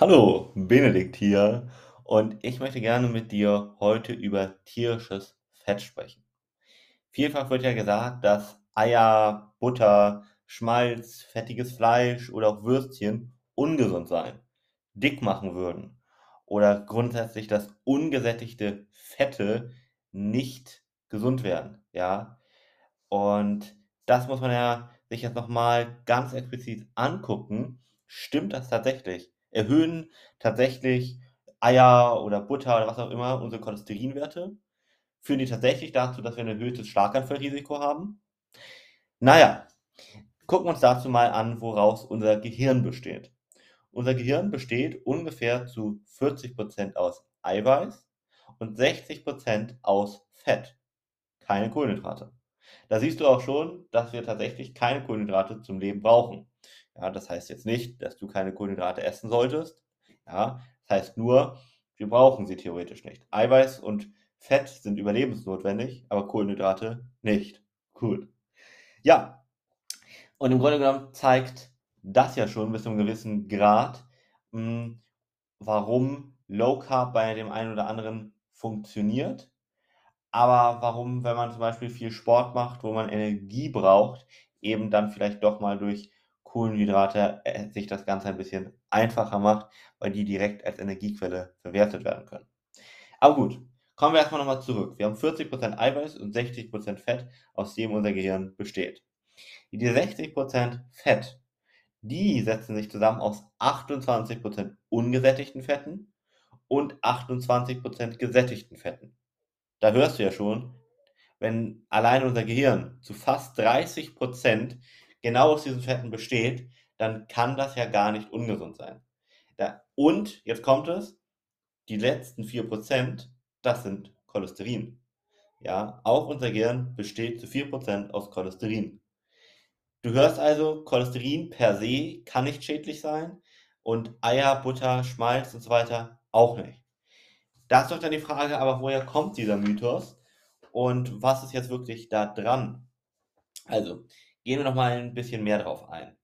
Hallo, Benedikt hier und ich möchte gerne mit dir heute über tierisches Fett sprechen. Vielfach wird ja gesagt, dass Eier, Butter, Schmalz, fettiges Fleisch oder auch Würstchen ungesund seien, dick machen würden oder grundsätzlich, dass ungesättigte Fette nicht gesund wären, ja. Und das muss man ja sich jetzt noch mal ganz explizit angucken. Stimmt das tatsächlich? Erhöhen tatsächlich Eier oder Butter oder was auch immer unsere Cholesterinwerte? Führen die tatsächlich dazu, dass wir ein erhöhtes Schlaganfallrisiko haben? Naja, gucken wir uns dazu mal an, woraus unser Gehirn besteht. Unser Gehirn besteht ungefähr zu 40% aus Eiweiß und 60% aus Fett, keine Kohlenhydrate. Da siehst du auch schon, dass wir tatsächlich keine Kohlenhydrate zum Leben brauchen. Ja, das heißt jetzt nicht, dass du keine Kohlenhydrate essen solltest. Ja, das heißt nur, wir brauchen sie theoretisch nicht. Eiweiß und Fett sind überlebensnotwendig, aber Kohlenhydrate nicht. Cool. Ja, und im Grunde genommen zeigt das ja schon bis zu einem gewissen Grad, mh, hm, warum Low Carb bei dem einen oder anderen funktioniert aber warum, wenn man zum Beispiel viel Sport macht, wo man Energie braucht, eben dann vielleicht doch mal durch Kohlenhydrate äh, sich das Ganze ein bisschen einfacher macht, weil die direkt als Energiequelle verwertet werden können. Aber gut, kommen wir erstmal nochmal zurück. Wir haben 40% Eiweiß und 60% Fett, aus dem unser Gehirn besteht. Die 60% Fett, die setzen sich zusammen aus 28% ungesättigten Fetten und 28% gesättigten Fetten. Da hörst du ja schon, wenn allein unser Gehirn zu fast 30 Prozent genau aus diesen Fetten besteht, dann kann das ja gar nicht ungesund sein. Da, und jetzt kommt es, die letzten 4 Prozent, das sind Cholesterin. Ja, auch unser Gehirn besteht zu 4 Prozent aus Cholesterin. Du hörst also, Cholesterin per se kann nicht schädlich sein und Eier, Butter, Schmalz und so weiter auch nicht. Da ist doch dann die Frage, aber woher kommt dieser Mythos und was ist jetzt wirklich da dran? Also, gehen wir noch mal ein bisschen mehr drauf ein.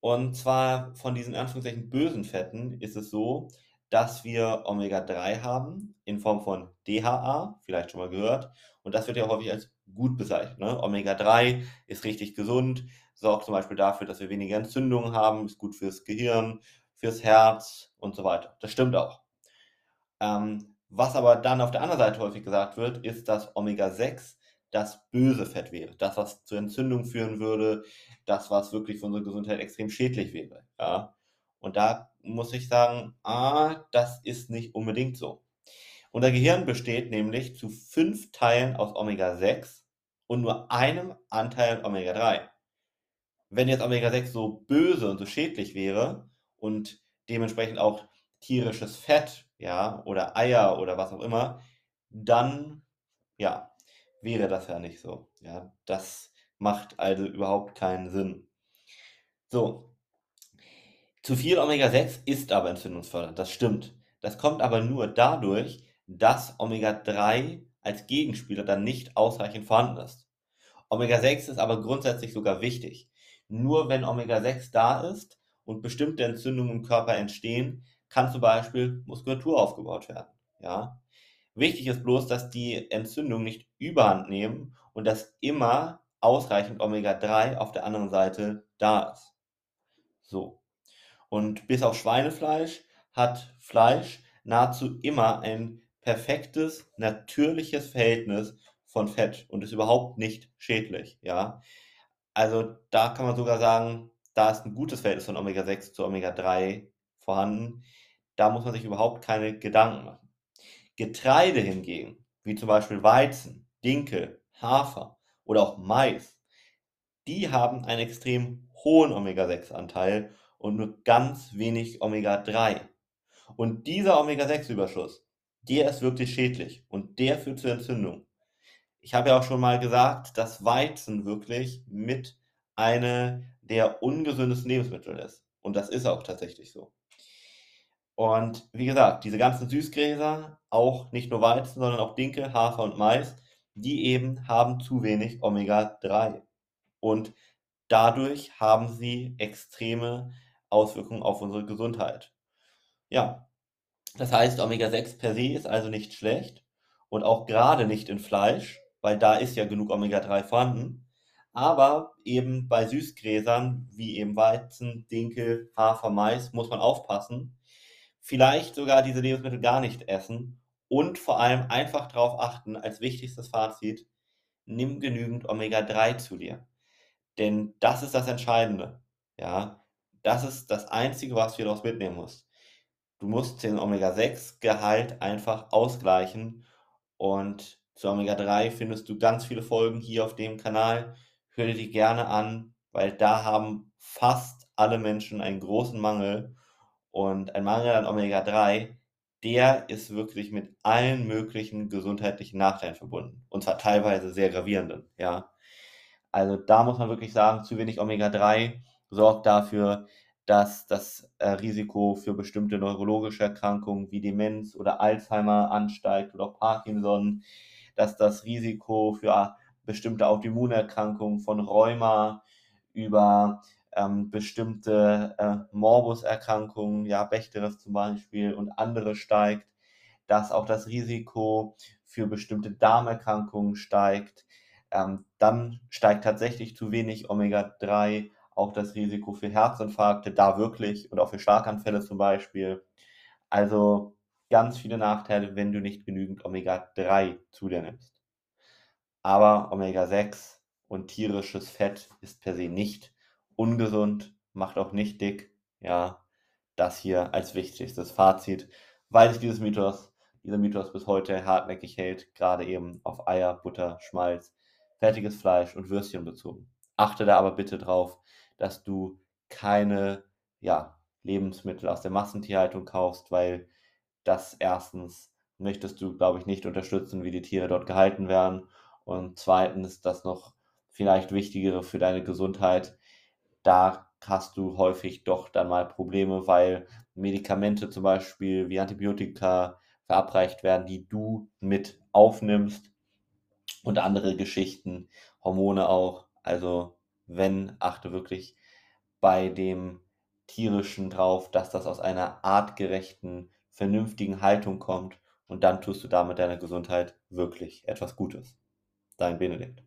Und zwar von diesen Anführungszeichen bösen Fetten ist es so, dass wir Omega-3 haben in Form von DHA, vielleicht schon mal gehört. Und das wird ja häufig als gut bezeichnet. Ne? Omega-3 ist richtig gesund, sorgt zum Beispiel dafür, dass wir weniger Entzündungen haben, ist gut fürs Gehirn, fürs Herz und so weiter. Das stimmt auch. Ähm, was aber dann auf der anderen Seite häufig gesagt wird, ist, dass Omega-6 das böse Fett wäre. Das, was zur Entzündung führen würde, das, was wirklich für unsere Gesundheit extrem schädlich wäre. Ja? Und da muss ich sagen, ah, das ist nicht unbedingt so. Unser Gehirn besteht nämlich zu fünf Teilen aus Omega-6 und nur einem Anteil Omega-3. Wenn jetzt Omega-6 so böse und so schädlich wäre und dementsprechend auch tierisches Fett ja, oder Eier oder was auch immer, dann, ja, wäre das ja nicht so. Ja, das macht also überhaupt keinen Sinn. So. Zu viel Omega-6 ist aber entzündungsfördernd, das stimmt. Das kommt aber nur dadurch, dass Omega-3 als Gegenspieler dann nicht ausreichend vorhanden ist. Omega-6 ist aber grundsätzlich sogar wichtig. Nur wenn Omega-6 da ist und bestimmte Entzündungen im Körper entstehen, kann zum Beispiel Muskulatur aufgebaut werden. Ja? Wichtig ist bloß, dass die Entzündungen nicht überhand nehmen und dass immer ausreichend Omega-3 auf der anderen Seite da ist. So. Und bis auf Schweinefleisch hat Fleisch nahezu immer ein perfektes, natürliches Verhältnis von Fett und ist überhaupt nicht schädlich. Ja? Also da kann man sogar sagen, da ist ein gutes Verhältnis von Omega-6 zu Omega-3 vorhanden. Da muss man sich überhaupt keine Gedanken machen. Getreide hingegen, wie zum Beispiel Weizen, Dinkel, Hafer oder auch Mais, die haben einen extrem hohen Omega-6-Anteil und nur ganz wenig Omega-3. Und dieser Omega-6-Überschuss, der ist wirklich schädlich und der führt zur Entzündung. Ich habe ja auch schon mal gesagt, dass Weizen wirklich mit einer der ungesündesten Lebensmittel ist. Und das ist auch tatsächlich so. Und wie gesagt, diese ganzen Süßgräser, auch nicht nur Weizen, sondern auch Dinkel, Hafer und Mais, die eben haben zu wenig Omega-3. Und dadurch haben sie extreme Auswirkungen auf unsere Gesundheit. Ja, das heißt, Omega-6 per se ist also nicht schlecht und auch gerade nicht in Fleisch, weil da ist ja genug Omega-3 vorhanden. Aber eben bei Süßgräsern wie eben Weizen, Dinkel, Hafer, Mais muss man aufpassen. Vielleicht sogar diese Lebensmittel gar nicht essen und vor allem einfach darauf achten, als wichtigstes Fazit, nimm genügend Omega-3 zu dir. Denn das ist das Entscheidende. Ja, das ist das Einzige, was du daraus mitnehmen musst. Du musst den Omega-6-Gehalt einfach ausgleichen und zu Omega-3 findest du ganz viele Folgen hier auf dem Kanal. Hör dir die gerne an, weil da haben fast alle Menschen einen großen Mangel und ein Mangel an Omega-3, der ist wirklich mit allen möglichen gesundheitlichen Nachteilen verbunden und zwar teilweise sehr gravierenden, ja. Also da muss man wirklich sagen, zu wenig Omega-3 sorgt dafür, dass das äh, Risiko für bestimmte neurologische Erkrankungen wie Demenz oder Alzheimer ansteigt oder auch Parkinson, dass das Risiko für bestimmte Autoimmunerkrankungen von Rheuma über ähm, bestimmte äh, Morbuserkrankungen, ja, Bechterew zum Beispiel und andere steigt, dass auch das Risiko für bestimmte Darmerkrankungen steigt. Ähm, dann steigt tatsächlich zu wenig Omega-3 auch das Risiko für Herzinfarkte, da wirklich und auch für Schlaganfälle zum Beispiel. Also ganz viele Nachteile, wenn du nicht genügend Omega-3 zu dir nimmst. Aber Omega-6 und tierisches Fett ist per se nicht ungesund, macht auch nicht dick. Ja, das hier als wichtigstes Fazit, weil sich dieses Mythos, dieser Mythos bis heute hartnäckig hält, gerade eben auf Eier, Butter, Schmalz, fertiges Fleisch und Würstchen bezogen. Achte da aber bitte drauf, dass du keine ja, Lebensmittel aus der Massentierhaltung kaufst, weil das erstens möchtest du, glaube ich, nicht unterstützen, wie die Tiere dort gehalten werden. Und zweitens, das noch vielleicht Wichtigere für deine Gesundheit, da hast du häufig doch dann mal Probleme, weil Medikamente zum Beispiel wie Antibiotika verabreicht werden, die du mit aufnimmst und andere Geschichten, Hormone auch. Also wenn, achte wirklich bei dem tierischen drauf, dass das aus einer artgerechten, vernünftigen Haltung kommt und dann tust du damit deiner Gesundheit wirklich etwas Gutes. Dein Benedikt.